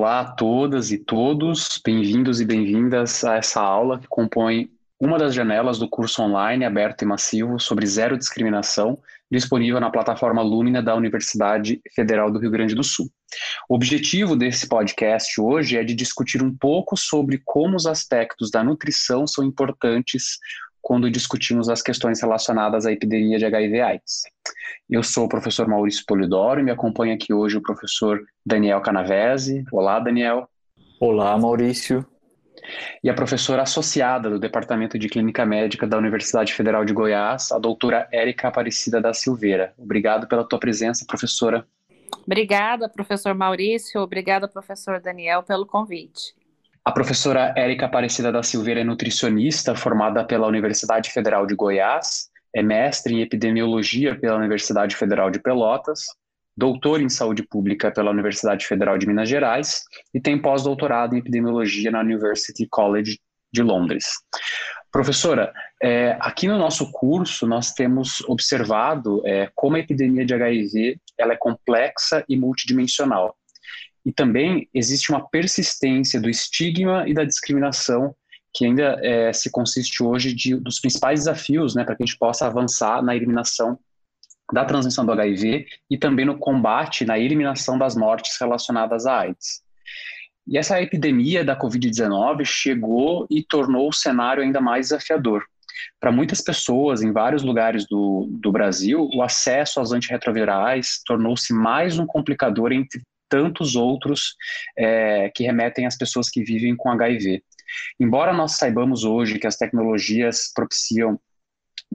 Olá a todas e todos, bem-vindos e bem-vindas a essa aula que compõe uma das janelas do curso online aberto e massivo sobre zero discriminação, disponível na plataforma Lumina da Universidade Federal do Rio Grande do Sul. O objetivo desse podcast hoje é de discutir um pouco sobre como os aspectos da nutrição são importantes quando discutimos as questões relacionadas à epidemia de HIV/AIDS. Eu sou o professor Maurício Polidoro e me acompanha aqui hoje o professor Daniel Canavese. Olá, Daniel. Olá, Maurício. E a professora associada do Departamento de Clínica Médica da Universidade Federal de Goiás, a doutora Érica Aparecida da Silveira. Obrigado pela tua presença, professora. Obrigada, professor Maurício. Obrigada, professor Daniel, pelo convite. A professora Érica Aparecida da Silveira é nutricionista formada pela Universidade Federal de Goiás, é mestre em epidemiologia pela Universidade Federal de Pelotas, doutor em saúde pública pela Universidade Federal de Minas Gerais e tem pós-doutorado em epidemiologia na University College de Londres. Professora, é, aqui no nosso curso nós temos observado é, como a epidemia de HIV ela é complexa e multidimensional. E também existe uma persistência do estigma e da discriminação que ainda é, se consiste hoje de, dos principais desafios né, para que a gente possa avançar na eliminação da transmissão do HIV e também no combate, na eliminação das mortes relacionadas à AIDS. E essa epidemia da Covid-19 chegou e tornou o cenário ainda mais desafiador. Para muitas pessoas em vários lugares do, do Brasil, o acesso aos antirretrovirais tornou-se mais um complicador entre tantos outros é, que remetem às pessoas que vivem com HIV. Embora nós saibamos hoje que as tecnologias propiciam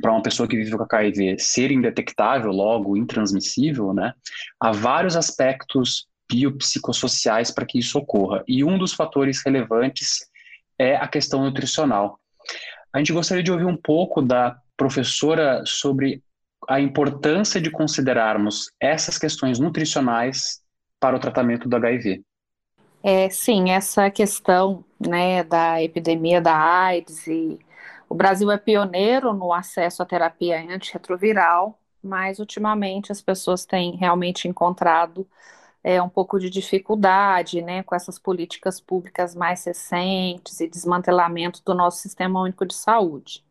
para uma pessoa que vive com HIV ser indetectável, logo intransmissível, né, há vários aspectos biopsicossociais para que isso ocorra. E um dos fatores relevantes é a questão nutricional. A gente gostaria de ouvir um pouco da professora sobre a importância de considerarmos essas questões nutricionais para o tratamento do HIV. É, sim, essa questão né, da epidemia da AIDS e o Brasil é pioneiro no acesso à terapia antirretroviral, mas ultimamente as pessoas têm realmente encontrado é, um pouco de dificuldade né, com essas políticas públicas mais recentes e desmantelamento do nosso sistema único de saúde.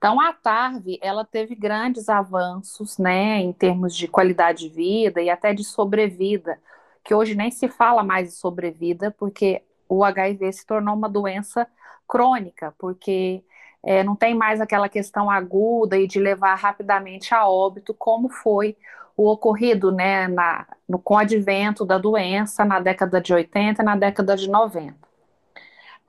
Então, a TARV, ela teve grandes avanços, né, em termos de qualidade de vida e até de sobrevida, que hoje nem se fala mais de sobrevida, porque o HIV se tornou uma doença crônica, porque é, não tem mais aquela questão aguda e de levar rapidamente a óbito, como foi o ocorrido né, na, no, com o advento da doença na década de 80 e na década de 90.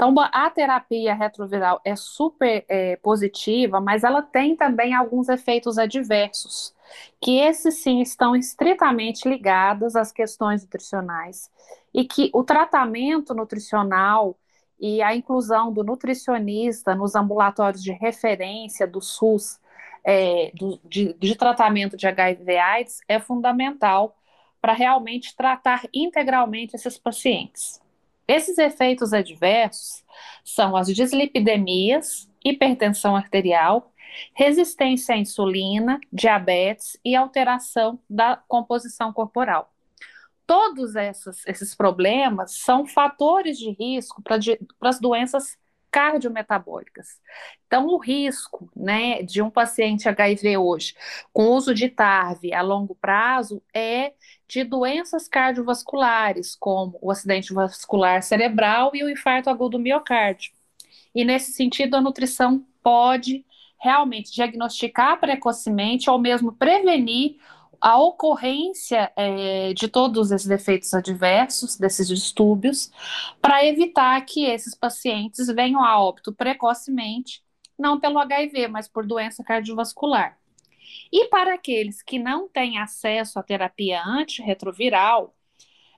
Então, a terapia retroviral é super é, positiva, mas ela tem também alguns efeitos adversos, que esses sim estão estritamente ligados às questões nutricionais, e que o tratamento nutricional e a inclusão do nutricionista nos ambulatórios de referência do SUS é, do, de, de tratamento de HIV/AIDS é fundamental para realmente tratar integralmente esses pacientes. Esses efeitos adversos são as dislipidemias, hipertensão arterial, resistência à insulina, diabetes e alteração da composição corporal. Todos esses, esses problemas são fatores de risco para as doenças cardiometabólicas. Então, o risco né, de um paciente HIV hoje, com uso de TARV a longo prazo, é de doenças cardiovasculares, como o acidente vascular cerebral e o infarto agudo do miocárdio. E, nesse sentido, a nutrição pode realmente diagnosticar precocemente ou mesmo prevenir a ocorrência é, de todos esses efeitos adversos, desses distúrbios, para evitar que esses pacientes venham a óbito precocemente, não pelo HIV, mas por doença cardiovascular. E para aqueles que não têm acesso à terapia antirretroviral,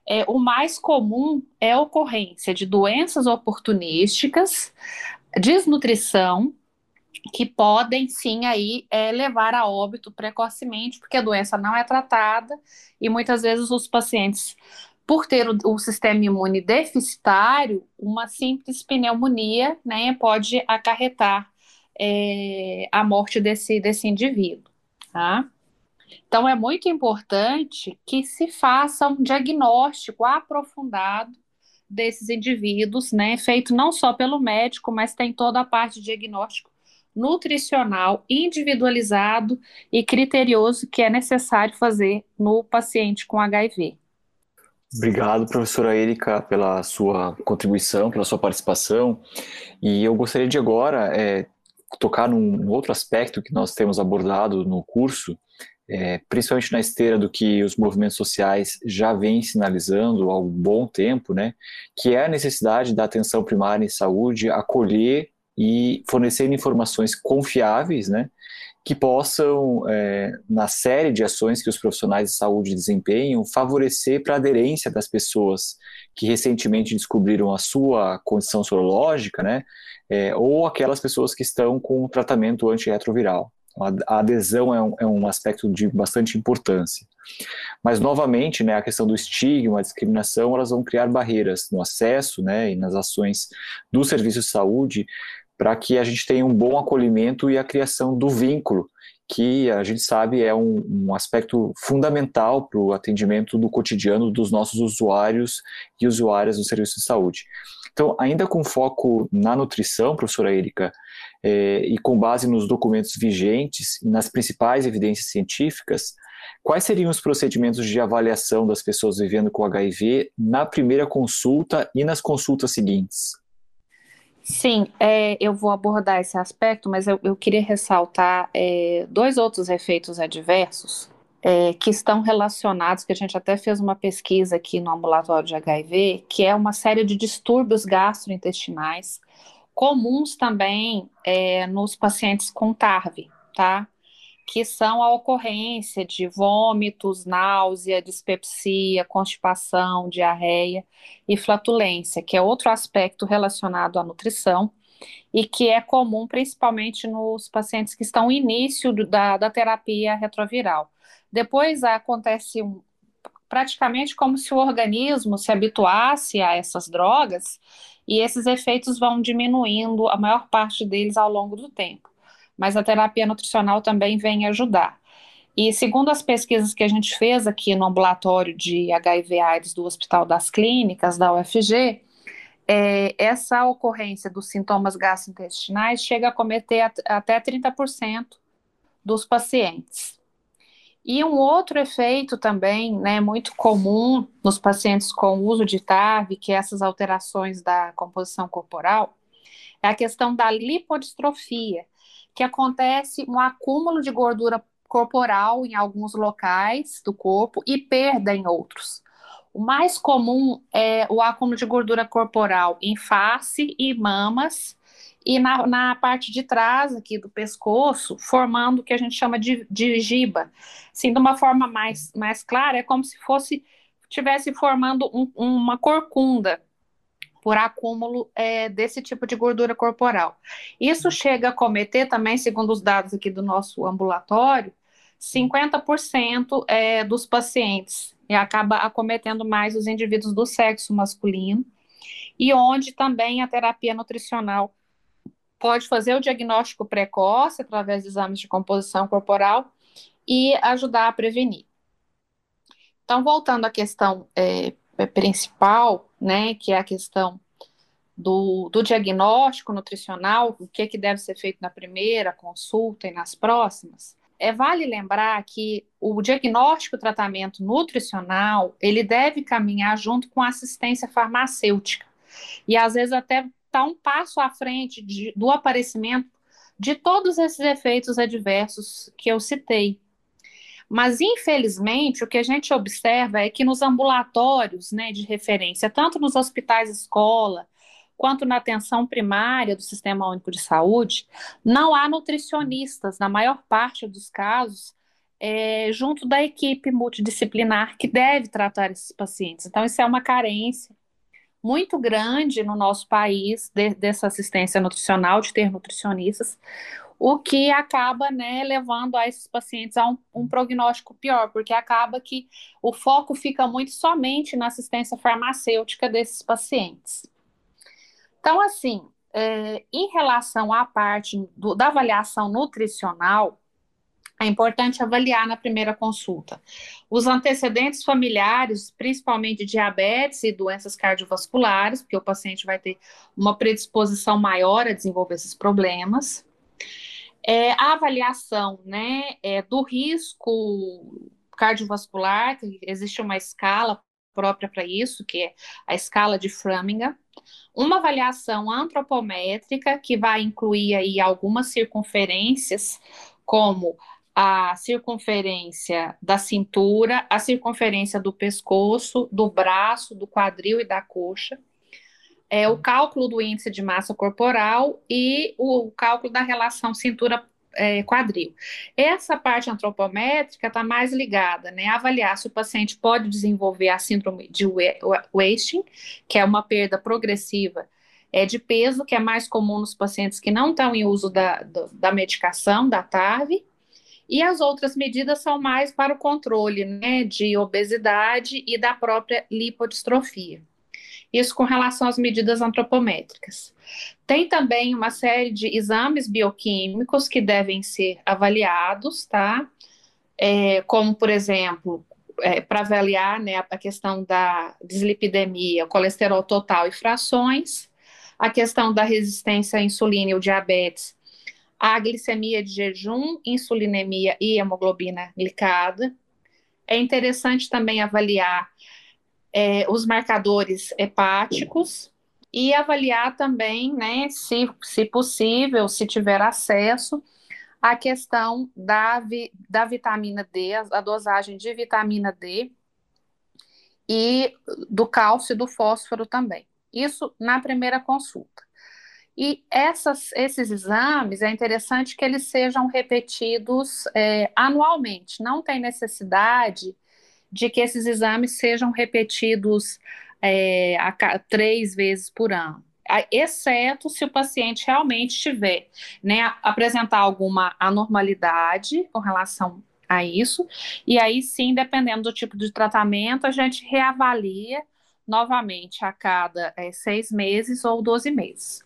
é, o mais comum é a ocorrência de doenças oportunísticas, desnutrição, que podem sim aí é, levar a óbito precocemente, porque a doença não é tratada e muitas vezes os pacientes, por ter o, o sistema imune deficitário, uma simples pneumonia né, pode acarretar é, a morte desse, desse indivíduo. Tá? Então é muito importante que se faça um diagnóstico aprofundado desses indivíduos, né, feito não só pelo médico, mas tem toda a parte de diagnóstico nutricional individualizado e criterioso que é necessário fazer no paciente com HIV. Obrigado, professora Erika, pela sua contribuição, pela sua participação. E eu gostaria de agora é, tocar num outro aspecto que nós temos abordado no curso, é, principalmente na esteira do que os movimentos sociais já vêm sinalizando há um bom tempo, né, que é a necessidade da atenção primária em saúde acolher e fornecer informações confiáveis, né, que possam, é, na série de ações que os profissionais de saúde desempenham, favorecer para a aderência das pessoas que recentemente descobriram a sua condição sorológica, né, é, ou aquelas pessoas que estão com tratamento antirretroviral. A adesão é um, é um, aspecto de bastante importância. Mas, novamente, né, a questão do estigma, a discriminação, elas vão criar barreiras no acesso né, e nas ações do serviço de saúde para que a gente tenha um bom acolhimento e a criação do vínculo, que a gente sabe é um, um aspecto fundamental para o atendimento do cotidiano dos nossos usuários e usuárias do serviço de saúde. Então, ainda com foco na nutrição, professora Erika, é, e com base nos documentos vigentes e nas principais evidências científicas, quais seriam os procedimentos de avaliação das pessoas vivendo com HIV na primeira consulta e nas consultas seguintes? Sim, é, eu vou abordar esse aspecto, mas eu, eu queria ressaltar é, dois outros efeitos adversos é, que estão relacionados, que a gente até fez uma pesquisa aqui no ambulatório de HIV, que é uma série de distúrbios gastrointestinais, comuns também é, nos pacientes com TARV, tá? Que são a ocorrência de vômitos, náusea, dispepsia, constipação, diarreia e flatulência, que é outro aspecto relacionado à nutrição e que é comum principalmente nos pacientes que estão no início da, da terapia retroviral. Depois acontece um, praticamente como se o organismo se habituasse a essas drogas e esses efeitos vão diminuindo, a maior parte deles ao longo do tempo mas a terapia nutricional também vem ajudar. E segundo as pesquisas que a gente fez aqui no ambulatório de HIV/AIDS do Hospital das Clínicas, da UFG, é, essa ocorrência dos sintomas gastrointestinais chega a cometer at até 30% dos pacientes. E um outro efeito também, né, muito comum nos pacientes com uso de TAV, que é essas alterações da composição corporal, é a questão da lipodistrofia, que acontece um acúmulo de gordura corporal em alguns locais do corpo e perda em outros. O mais comum é o acúmulo de gordura corporal em face e mamas e na, na parte de trás aqui do pescoço, formando o que a gente chama de, de giba. Assim, de uma forma mais, mais clara, é como se fosse tivesse formando um, uma corcunda por acúmulo é, desse tipo de gordura corporal. Isso chega a cometer também, segundo os dados aqui do nosso ambulatório, 50% é, dos pacientes e acaba acometendo mais os indivíduos do sexo masculino, e onde também a terapia nutricional pode fazer o diagnóstico precoce através de exames de composição corporal e ajudar a prevenir. Então, voltando à questão é, principal, né, que é a questão do, do diagnóstico nutricional, o que, é que deve ser feito na primeira consulta e nas próximas, é vale lembrar que o diagnóstico e tratamento nutricional, ele deve caminhar junto com a assistência farmacêutica. E às vezes até está um passo à frente de, do aparecimento de todos esses efeitos adversos que eu citei. Mas, infelizmente, o que a gente observa é que nos ambulatórios né, de referência, tanto nos hospitais escola, quanto na atenção primária do Sistema Único de Saúde, não há nutricionistas, na maior parte dos casos, é, junto da equipe multidisciplinar que deve tratar esses pacientes. Então, isso é uma carência muito grande no nosso país de, dessa assistência nutricional, de ter nutricionistas, o que acaba né, levando a esses pacientes a um, um, prognóstico pior, porque acaba que o foco fica muito somente na assistência farmacêutica desses pacientes. Então, assim, é, em relação à parte do, da avaliação nutricional, é importante avaliar na primeira consulta os antecedentes familiares, principalmente diabetes e doenças cardiovasculares, porque o paciente vai ter uma predisposição maior a desenvolver esses problemas. É, a avaliação né, é, do risco cardiovascular, existe uma escala própria para isso, que é a escala de Framingham, uma avaliação antropométrica, que vai incluir aí algumas circunferências, como a circunferência da cintura, a circunferência do pescoço, do braço, do quadril e da coxa, é, o cálculo do índice de massa corporal e o, cálculo da relação cintura é, quadril. Essa parte antropométrica está mais ligada, né, a avaliar se o paciente pode desenvolver a síndrome de wasting, que é uma perda progressiva é, de peso, que é mais comum nos pacientes que não estão em uso da, da medicação, da TAV, e as outras medidas são mais para o controle né, de obesidade e da própria lipodistrofia. Isso com relação às medidas antropométricas. Tem também uma série de exames bioquímicos que devem ser avaliados, tá? É, como, por exemplo, é, para avaliar né, a questão da dislipidemia, colesterol total e frações, a questão da resistência à insulina e o diabetes, a glicemia de jejum, insulinemia e hemoglobina glicada. É interessante também avaliar é, os marcadores hepáticos e avaliar também, né, se, se possível, se tiver acesso, a questão da, vi, da vitamina D, a, a dosagem de vitamina D e do cálcio e do fósforo também. Isso na primeira consulta. E essas, esses exames, é interessante que eles sejam repetidos é, anualmente. Não tem necessidade de que esses exames sejam repetidos é, a, três vezes por ano. Exceto se o paciente realmente tiver, né, apresentar alguma anormalidade com relação a isso, e aí sim, dependendo do tipo de tratamento, a gente reavalia novamente a cada é, seis meses ou 12 meses.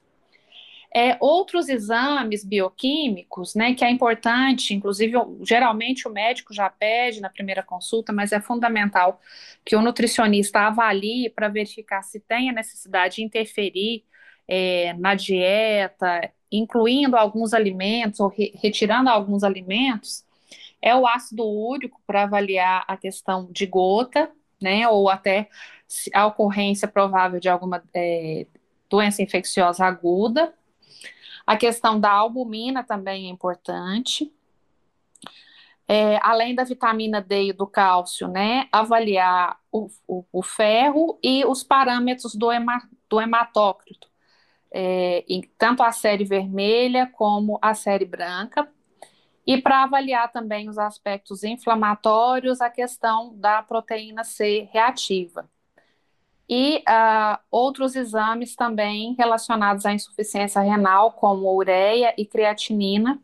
É, outros exames bioquímicos, né, que é importante, inclusive, geralmente o médico já pede na primeira consulta, mas é fundamental que o nutricionista avalie para verificar se tem a necessidade de interferir é, na dieta, incluindo alguns alimentos ou re retirando alguns alimentos, é o ácido úrico para avaliar a questão de gota, né, ou até a ocorrência provável de alguma é, doença infecciosa aguda, a questão da albumina também é importante. É, além da vitamina D e do cálcio, né, avaliar o, o, o ferro e os parâmetros do, hema, do hematócrito, é, tanto a série vermelha como a série branca, e para avaliar também os aspectos inflamatórios, a questão da proteína C reativa e uh, outros exames também relacionados à insuficiência renal, como ureia e creatinina.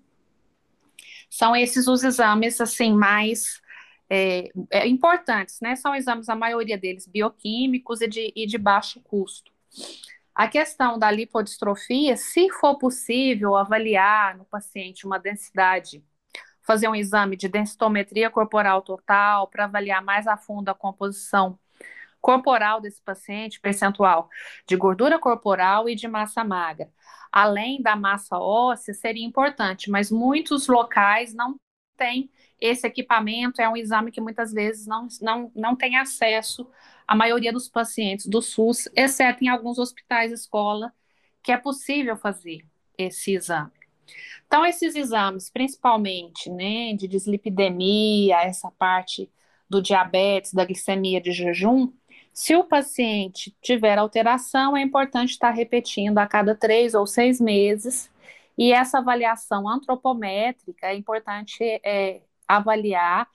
São esses os exames assim mais é, é, importantes, né? São exames, a maioria deles, bioquímicos e de, e de baixo custo. A questão da lipodistrofia, se for possível avaliar no paciente uma densidade, fazer um exame de densitometria corporal total para avaliar mais a fundo a composição corporal desse paciente, percentual de gordura corporal e de massa magra. Além da massa óssea, seria importante, mas muitos locais não têm esse equipamento, é um exame que muitas vezes não, não, não tem acesso a maioria dos pacientes do SUS, exceto em alguns hospitais escola, que é possível fazer esse exame. Então, esses exames, principalmente, né, de dislipidemia, essa parte do diabetes, da glicemia de jejum, se o paciente tiver alteração, é importante estar repetindo a cada três ou seis meses. E essa avaliação antropométrica é importante é, avaliar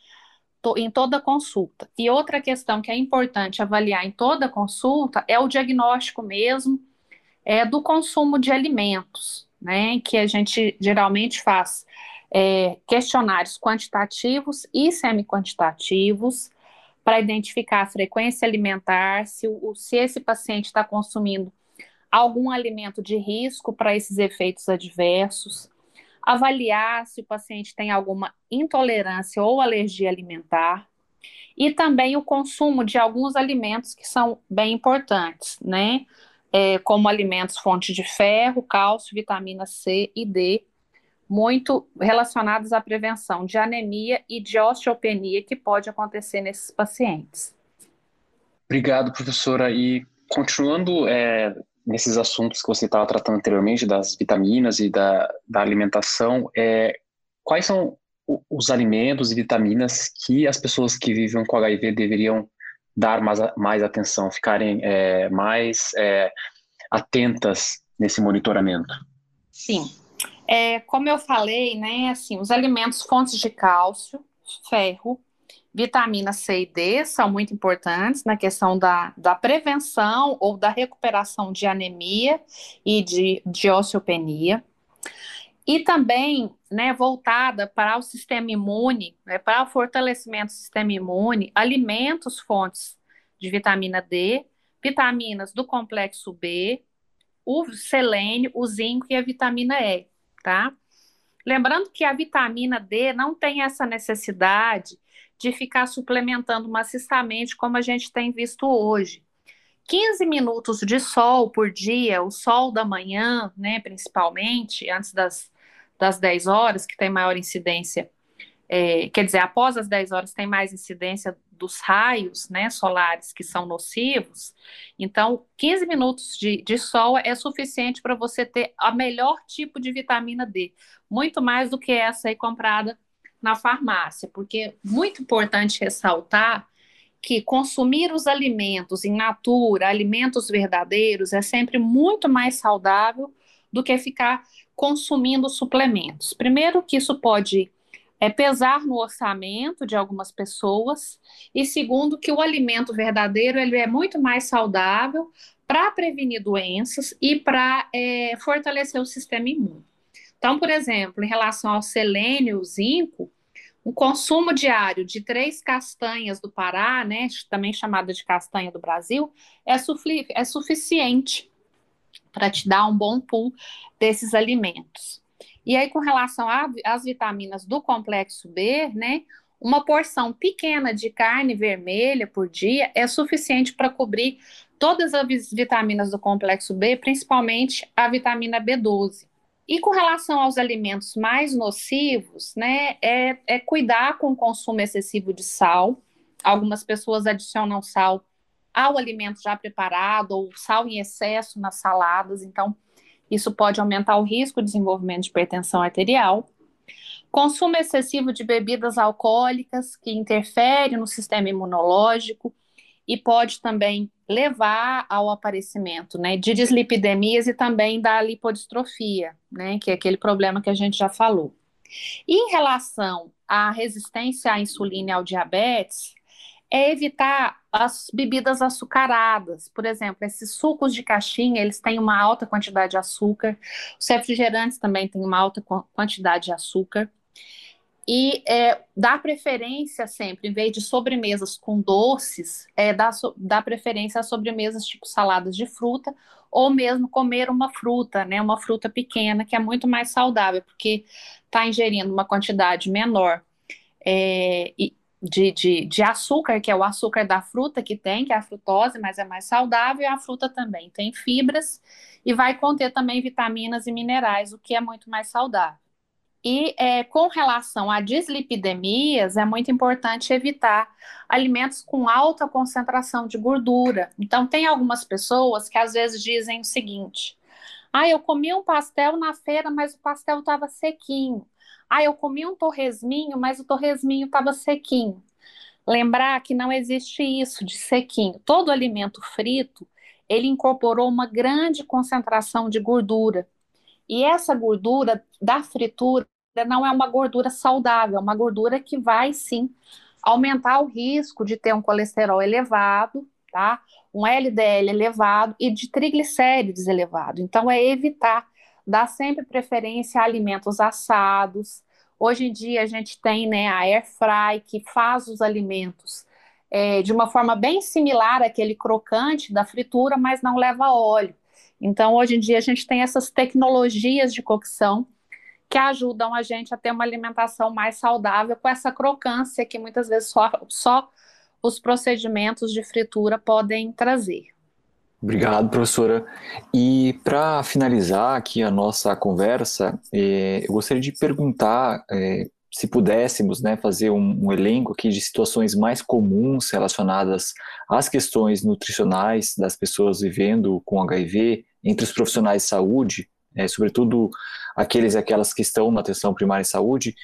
em toda consulta. E outra questão que é importante avaliar em toda consulta é o diagnóstico mesmo é, do consumo de alimentos, né? Que a gente geralmente faz é, questionários quantitativos e semi-quantitativos para identificar a frequência alimentar, se, o, se esse paciente está consumindo algum alimento de risco para esses efeitos adversos, avaliar se o paciente tem alguma intolerância ou alergia alimentar, e também o consumo de alguns alimentos que são bem importantes, né? É, como alimentos fonte de ferro, cálcio, vitamina C e D, muito relacionados à prevenção de anemia e de osteopenia que pode acontecer nesses pacientes. Obrigado, professora. E continuando é, nesses assuntos que você estava tratando anteriormente, das vitaminas e da, da alimentação, é, quais são os alimentos e vitaminas que as pessoas que vivem com HIV deveriam dar mais, mais atenção, ficarem é, mais é, atentas nesse monitoramento? Sim. É, como eu falei, né, assim, os alimentos fontes de cálcio, ferro, vitamina C e D são muito importantes na questão da, da prevenção ou da recuperação de anemia e de, de osteopenia. E também né, voltada para o sistema imune, né, para o fortalecimento do sistema imune, alimentos fontes de vitamina D, vitaminas do complexo B, o selênio, o zinco e a vitamina E, tá? Lembrando que a vitamina D não tem essa necessidade de ficar suplementando maciçamente como a gente tem visto hoje. 15 minutos de sol por dia, o sol da manhã, né, principalmente, antes das das 10 horas, que tem maior incidência, é, quer dizer, após as 10 horas tem mais incidência dos raios né, solares que são nocivos. Então, 15 minutos de, de sol é suficiente para você ter a melhor tipo de vitamina D, muito mais do que essa aí comprada na farmácia, porque é muito importante ressaltar que consumir os alimentos em natura, alimentos verdadeiros, é sempre muito mais saudável do que ficar consumindo suplementos. Primeiro, que isso pode é, pesar no orçamento de algumas pessoas, e segundo, que o alimento verdadeiro ele é muito mais saudável para prevenir doenças e para é, fortalecer o sistema imune. Então, por exemplo, em relação ao selênio, o zinco, um consumo diário de três castanhas do Pará, né, também chamada de castanha do Brasil, é, é suficiente para te dar um bom pool desses alimentos. E aí, com relação às vitaminas do complexo B, né, uma porção pequena de carne vermelha por dia é suficiente para cobrir todas as vitaminas do complexo B, principalmente a vitamina B12. E com relação aos alimentos mais nocivos, né, é, é cuidar com o consumo excessivo de sal. Algumas pessoas adicionam sal ao alimento já preparado ou sal em excesso nas saladas, então isso pode aumentar o risco de desenvolvimento de hipertensão arterial. Consumo excessivo de bebidas alcoólicas, que interfere no sistema imunológico e pode também levar ao aparecimento né, de dislipidemias e também da lipodistrofia, né, que é aquele problema que a gente já falou. E em relação à resistência à insulina e ao diabetes, é evitar as bebidas açucaradas. Por exemplo, esses sucos de caixinha, eles têm uma alta quantidade de açúcar. Os refrigerantes também têm uma alta quantidade de açúcar. E é, dá preferência sempre, em vez de sobremesas com doces, é, dá, dá preferência a sobremesas tipo saladas de fruta, ou mesmo comer uma fruta, né, uma fruta pequena, que é muito mais saudável, porque está ingerindo uma quantidade menor é, e, de, de, de açúcar, que é o açúcar da fruta que tem, que é a frutose, mas é mais saudável, e a fruta também tem fibras e vai conter também vitaminas e minerais, o que é muito mais saudável. E é, com relação a dislipidemias, é muito importante evitar alimentos com alta concentração de gordura. Então, tem algumas pessoas que às vezes dizem o seguinte: ah, eu comi um pastel na feira, mas o pastel estava sequinho. Ah, eu comi um torresminho, mas o torresminho estava sequinho. Lembrar que não existe isso de sequinho. Todo alimento frito, ele incorporou uma grande concentração de gordura. E essa gordura da fritura não é uma gordura saudável, é uma gordura que vai sim aumentar o risco de ter um colesterol elevado, tá? Um LDL elevado e de triglicérides elevado. Então é evitar dá sempre preferência a alimentos assados. Hoje em dia a gente tem né, a air fry que faz os alimentos é, de uma forma bem similar àquele crocante da fritura, mas não leva óleo. Então hoje em dia a gente tem essas tecnologias de cocção que ajudam a gente a ter uma alimentação mais saudável com essa crocância que muitas vezes só, só os procedimentos de fritura podem trazer. Obrigado, professora. E para finalizar aqui a nossa conversa, eh, eu gostaria de perguntar eh, se pudéssemos né, fazer um, um, elenco aqui de situações mais comuns relacionadas às questões nutricionais das pessoas vivendo com HIV entre os profissionais de saúde, é, sobretudo aqueles e aquelas que estão na atenção primária de saúde,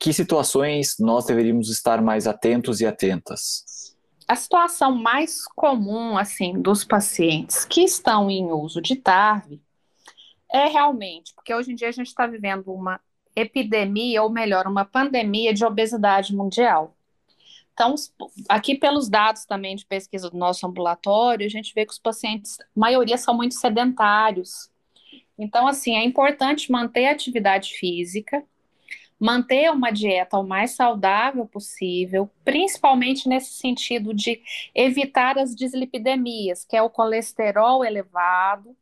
que situações nós deveríamos estar mais atentos e atentas? A situação mais comum assim dos pacientes que estão em uso de TARV é realmente, porque hoje em dia a gente está vivendo uma epidemia, ou melhor, uma pandemia de obesidade mundial. Então, aqui pelos dados também de pesquisa do nosso ambulatório, a gente vê que os pacientes, a maioria são muito sedentários. Então, assim, é importante manter a atividade física, manter uma dieta o mais saudável possível, principalmente nesse sentido de evitar as dislipidemias, que é o colesterol elevado,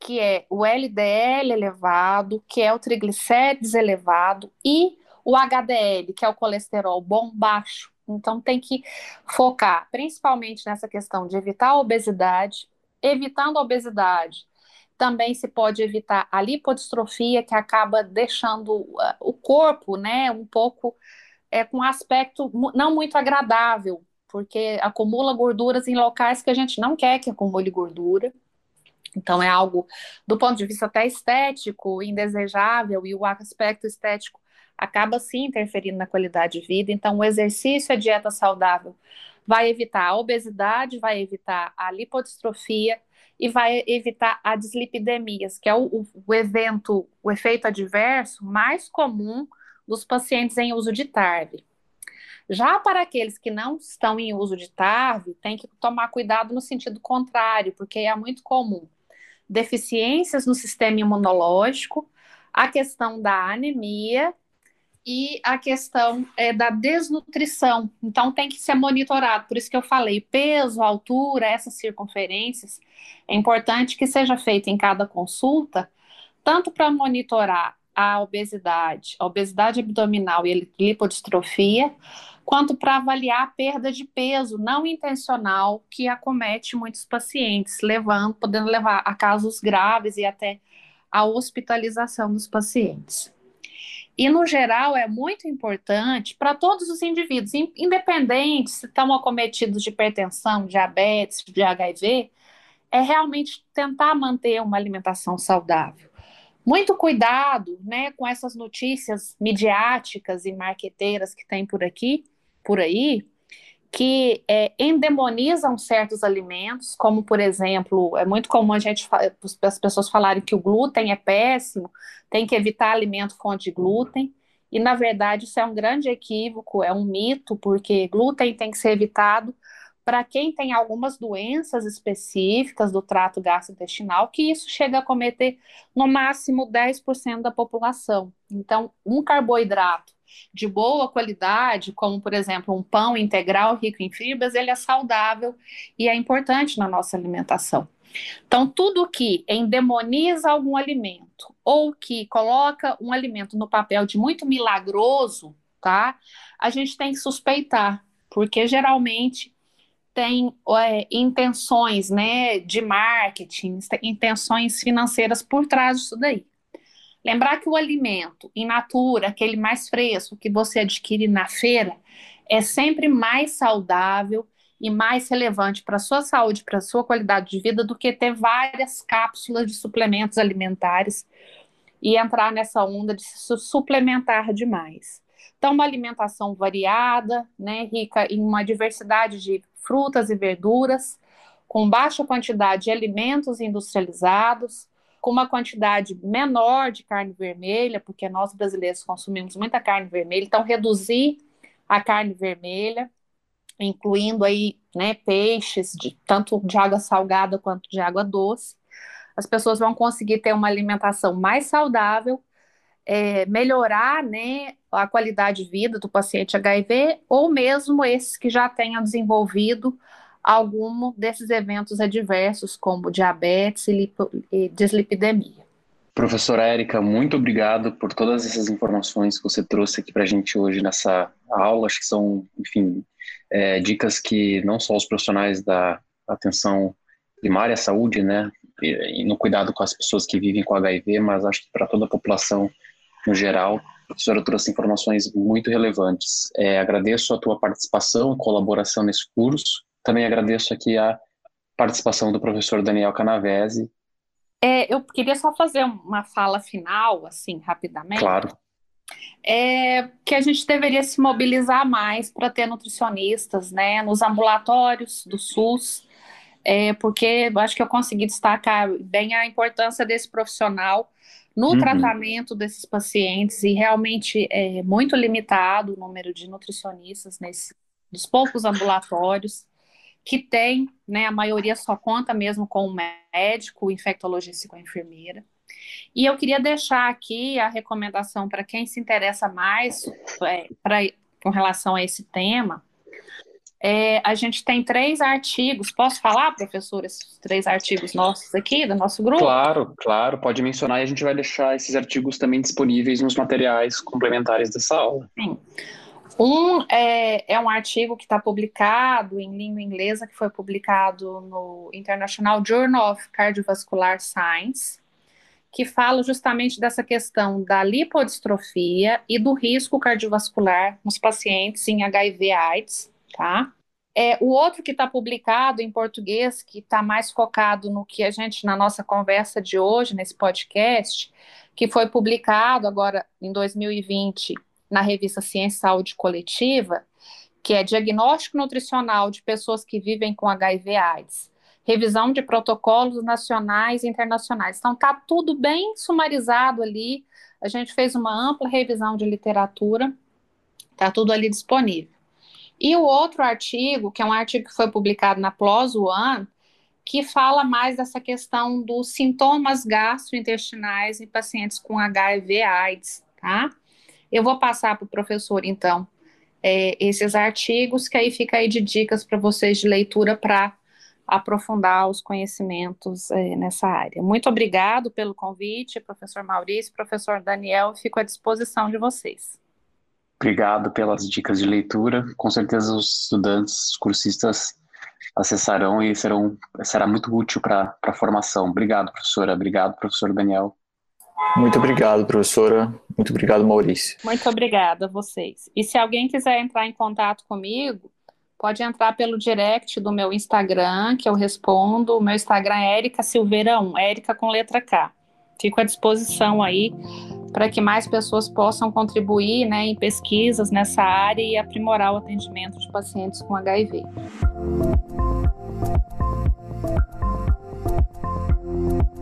que é o LDL elevado, que é o triglicérides elevado e o HDL, que é o colesterol bom baixo. Então tem que focar principalmente nessa questão de evitar a obesidade, evitando a obesidade. Também se pode evitar a lipodistrofia, que acaba deixando uh, o corpo, né, um pouco é, com um aspecto não muito agradável, porque acumula gorduras em locais que a gente não quer que acumule gordura. Então, é algo, do ponto de vista até estético, indesejável, e o aspecto estético acaba sim interferindo na qualidade de vida. Então, o exercício e a dieta saudável vai evitar a obesidade, vai evitar a lipodistrofia e vai evitar a dislipidemias, que é o, o, evento, o efeito adverso mais comum dos pacientes em uso de TARV. Já para aqueles que não estão em uso de TARV, tem que tomar cuidado no sentido contrário, porque é muito comum deficiências no sistema imunológico, a questão da anemia e a questão é, da desnutrição. Então, tem que ser monitorado. Por isso que eu falei, peso, altura, essas circunferências, é importante que seja feito em cada consulta, tanto para monitorar a obesidade, a obesidade abdominal e lipodistrofia, quanto para avaliar a perda de peso não intencional que acomete muitos pacientes, levando, podendo levar a casos graves e até a hospitalização dos pacientes. E, no geral, é muito importante para todos os indivíduos, independente se estão acometidos de hipertensão, diabetes, de HIV, é realmente tentar manter uma alimentação saudável. Muito cuidado né, com essas notícias midiáticas e marqueteiras que tem por aqui, por aí que é, endemonizam certos alimentos, como por exemplo, é muito comum a gente as pessoas falarem que o glúten é péssimo, tem que evitar alimento fonte de glúten, e na verdade isso é um grande equívoco, é um mito, porque glúten tem que ser evitado para quem tem algumas doenças específicas do trato gastrointestinal, que isso chega a cometer no máximo 10% da população. Então, um carboidrato de boa qualidade, como por exemplo um pão integral rico em fibras, ele é saudável e é importante na nossa alimentação. Então, tudo que endemoniza algum alimento ou que coloca um alimento no papel de muito milagroso, tá? A gente tem que suspeitar, porque geralmente tem é, intenções, né, de marketing, intenções financeiras por trás disso daí. Lembrar que o alimento in natura, aquele mais fresco que você adquire na feira, é sempre mais saudável e mais relevante para a sua saúde, para a sua qualidade de vida, do que ter várias cápsulas de suplementos alimentares e entrar nessa onda de se suplementar demais. Então, uma alimentação variada, né, rica em uma diversidade de frutas e verduras, com baixa quantidade de alimentos industrializados, com uma quantidade menor de carne vermelha, porque nós brasileiros consumimos muita carne vermelha, então reduzir a carne vermelha, incluindo aí, né, peixes, de, tanto de água salgada quanto de água doce. As pessoas vão conseguir ter uma alimentação mais saudável, é, melhorar, né, a qualidade de vida do paciente HIV, ou mesmo esses que já tenham desenvolvido algum desses eventos adversos, como diabetes e, dislipidemia. Professora Érica, muito obrigado por todas essas informações que você trouxe aqui para a gente hoje nessa aula. Acho que são, enfim, é, dicas que não só os profissionais da atenção primária à saúde, né, e, e no cuidado com as pessoas que vivem com HIV, mas acho que para toda a população no geral, a professora trouxe informações muito relevantes. É, agradeço a tua participação e colaboração nesse curso. Também agradeço aqui a participação do professor Daniel Canavese, é, eu queria só fazer uma fala final, assim, rapidamente. Claro. É, que a gente deveria se mobilizar mais para ter nutricionistas, né, nos ambulatórios do SUS, é, porque eu acho que eu consegui destacar bem a importância desse profissional no uhum. tratamento desses pacientes e realmente é muito limitado o número de nutricionistas nesses dos poucos ambulatórios que tem, né, a maioria só conta mesmo com o médico, o infectologista e com a enfermeira. E eu queria deixar aqui a recomendação para quem se interessa mais é, pra, com relação a esse tema. É, a gente tem três artigos. Posso falar, professor, esses três artigos nossos aqui, do nosso grupo? Claro, claro, pode mencionar e a gente vai deixar esses artigos também disponíveis nos materiais complementares dessa aula. Sim. Um é, é um artigo que está publicado em língua inglesa, que foi publicado no International Journal of Cardiovascular Science, que fala justamente dessa questão da lipodistrofia e do risco cardiovascular nos pacientes em HIV/AIDS, tá? É, o outro que está publicado em português, que está mais focado no que a gente, na nossa conversa de hoje, nesse podcast, que foi publicado agora em 2020 na revista Ciência e Saúde Coletiva, que é Diagnóstico Nutricional de Pessoas que Vivem com HIV/AIDS, revisão de protocolos nacionais e internacionais. Então, está tudo bem sumarizado ali. A gente fez uma ampla revisão de literatura, está tudo ali disponível. E o outro artigo, que é um artigo que foi publicado na PLOS One, que fala mais dessa questão dos sintomas gastrointestinais em pacientes com HIV/AIDS, tá? Eu vou passar para o professor, então, é, esses artigos, que aí fica aí de dicas para vocês de leitura para aprofundar os conhecimentos é, nessa área. Muito obrigado pelo convite, professor Maurício, professor Daniel, fico à disposição de vocês. Obrigado pelas dicas de leitura. Com certeza os estudantes, os cursistas acessarão e serão, será muito útil para a formação. Obrigado, professora. Obrigado, professor Daniel. Muito obrigado, professora. Muito obrigado, Maurício. Muito obrigada a vocês. E se alguém quiser entrar em contato comigo, pode entrar pelo direct do meu Instagram, que eu respondo. O meu Instagram é Erika Silveira 1, Erika com letra K. Fico à disposição aí para que mais pessoas possam contribuir né, em pesquisas nessa área e aprimorar o atendimento de pacientes com HIV. Música